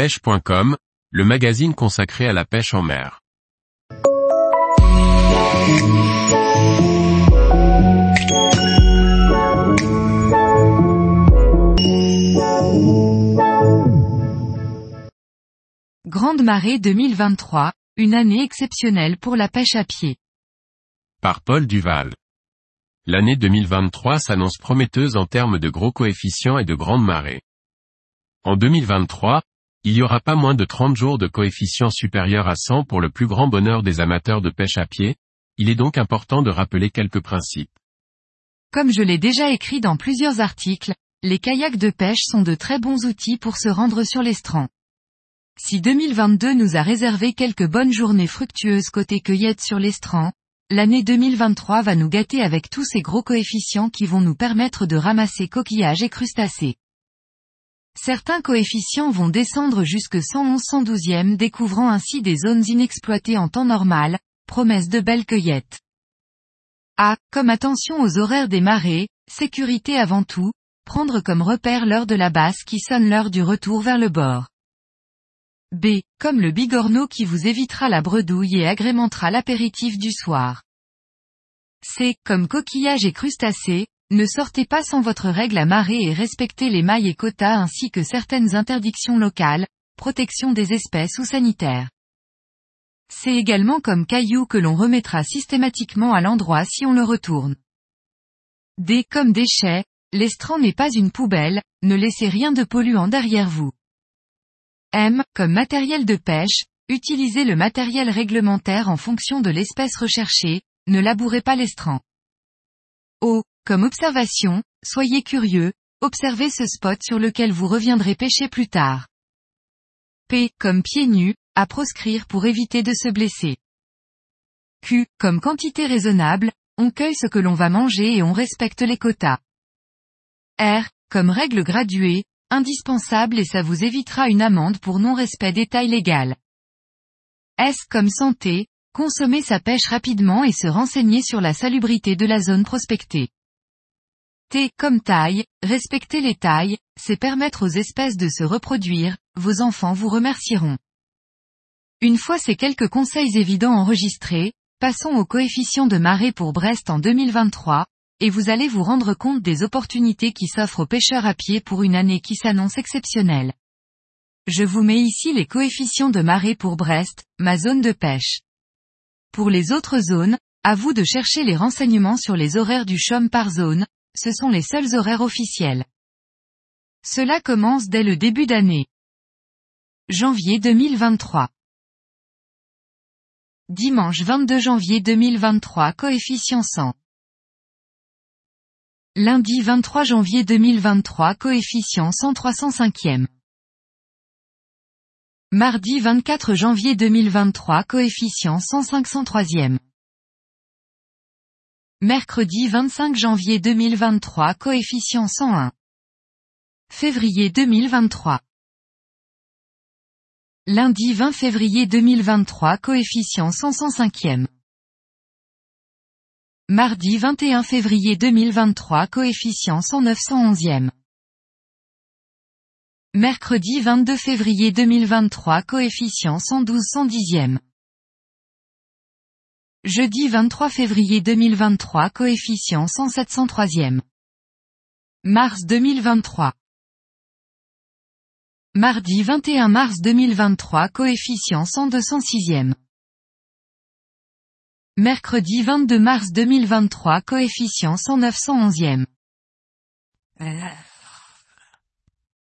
pêche.com, le magazine consacré à la pêche en mer. Grande marée 2023, une année exceptionnelle pour la pêche à pied. Par Paul Duval. L'année 2023 s'annonce prometteuse en termes de gros coefficients et de grandes marées. En 2023, il y aura pas moins de 30 jours de coefficients supérieurs à 100 pour le plus grand bonheur des amateurs de pêche à pied, il est donc important de rappeler quelques principes. Comme je l'ai déjà écrit dans plusieurs articles, les kayaks de pêche sont de très bons outils pour se rendre sur l'estran. Si 2022 nous a réservé quelques bonnes journées fructueuses côté cueillette sur l'estran, l'année 2023 va nous gâter avec tous ces gros coefficients qui vont nous permettre de ramasser coquillages et crustacés. Certains coefficients vont descendre jusque 111-112e découvrant ainsi des zones inexploitées en temps normal, promesse de belles cueillettes. A. Comme attention aux horaires des marées, sécurité avant tout, prendre comme repère l'heure de la basse qui sonne l'heure du retour vers le bord. B. Comme le bigorneau qui vous évitera la bredouille et agrémentera l'apéritif du soir. C. Comme coquillage et crustacés, ne sortez pas sans votre règle à marée et respectez les mailles et quotas ainsi que certaines interdictions locales, protection des espèces ou sanitaires. C'est également comme caillou que l'on remettra systématiquement à l'endroit si on le retourne. D. Comme déchets, l'estran n'est pas une poubelle, ne laissez rien de polluant derrière vous. M. Comme matériel de pêche, utilisez le matériel réglementaire en fonction de l'espèce recherchée, ne labourez pas l'estran. O. Comme observation, soyez curieux, observez ce spot sur lequel vous reviendrez pêcher plus tard. P. Comme pieds nus, à proscrire pour éviter de se blesser. Q. Comme quantité raisonnable, on cueille ce que l'on va manger et on respecte les quotas. R. Comme règle graduée, indispensable et ça vous évitera une amende pour non-respect des tailles. S comme santé, consommer sa pêche rapidement et se renseigner sur la salubrité de la zone prospectée. T comme taille, respecter les tailles, c'est permettre aux espèces de se reproduire, vos enfants vous remercieront. Une fois ces quelques conseils évidents enregistrés, passons au coefficient de marée pour Brest en 2023, et vous allez vous rendre compte des opportunités qui s'offrent aux pêcheurs à pied pour une année qui s'annonce exceptionnelle. Je vous mets ici les coefficients de marée pour Brest, ma zone de pêche. Pour les autres zones, à vous de chercher les renseignements sur les horaires du CHOM par zone, ce sont les seuls horaires officiels. Cela commence dès le début d'année. Janvier 2023. Dimanche 22 janvier 2023 coefficient 100. Lundi 23 janvier 2023 coefficient 10305e. Mardi 24 janvier 2023 coefficient 10503e. Mercredi 25 janvier 2023 coefficient 101. Février 2023. Lundi 20 février 2023 coefficient 105e. Mardi 21 février 2023 coefficient 109-111e. Mercredi 22 février 2023 coefficient 112-110e. Jeudi 23 février 2023 coefficient 107-103e. Mars 2023. Mardi 21 mars 2023 coefficient 102-106e. Mercredi 22 mars 2023 coefficient 109-111e.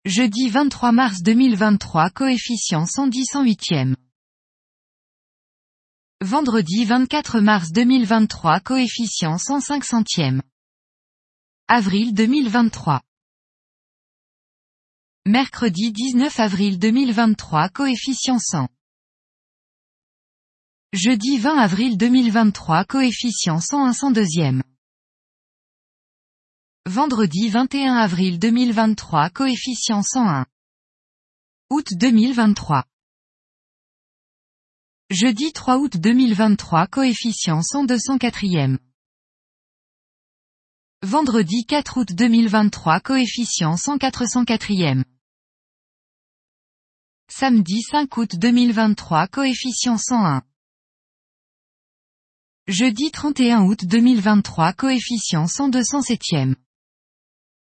Jeudi 23 mars 2023 coefficient 110-108e. Vendredi 24 mars 2023 coefficient 105 centièmes. Avril 2023. Mercredi 19 avril 2023 coefficient 100. Jeudi 20 avril 2023 coefficient 101 102e. Vendredi 21 avril 2023 coefficient 101. Août 2023. Jeudi 3 août 2023 coefficient 102 104e. Vendredi 4 août 2023 coefficient 104 104e. Samedi 5 août 2023 coefficient 101. Jeudi 31 août 2023 coefficient 102 107e.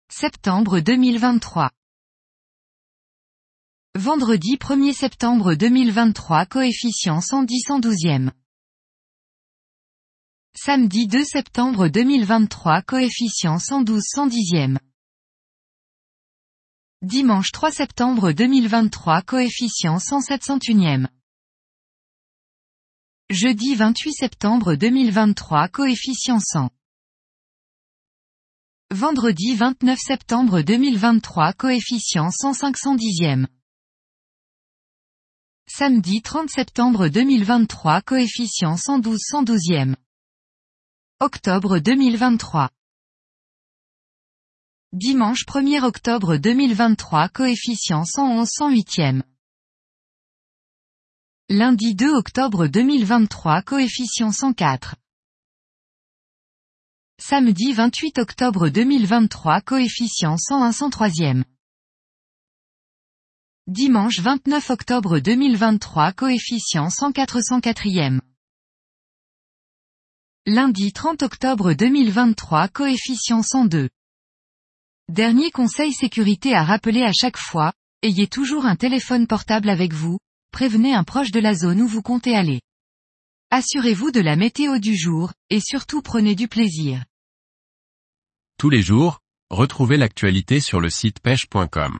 Septembre 2023. Vendredi 1er septembre 2023 coefficient 110 112e. Samedi 2 septembre 2023 coefficient 112 110e. Dimanche 3 septembre 2023 coefficient 107 101e. Jeudi 28 septembre 2023 coefficient 100. Vendredi 29 septembre 2023 coefficient 105 110e. Samedi 30 septembre 2023 coefficient 112 112e. Octobre 2023. Dimanche 1er octobre 2023 coefficient 111 108e. Lundi 2 octobre 2023 coefficient 104. Samedi 28 octobre 2023 coefficient 101 103e. Dimanche 29 octobre 2023 coefficient 104 104e. Lundi 30 octobre 2023 coefficient 102. Dernier conseil sécurité à rappeler à chaque fois, ayez toujours un téléphone portable avec vous, prévenez un proche de la zone où vous comptez aller. Assurez-vous de la météo du jour, et surtout prenez du plaisir. Tous les jours, retrouvez l'actualité sur le site pêche.com.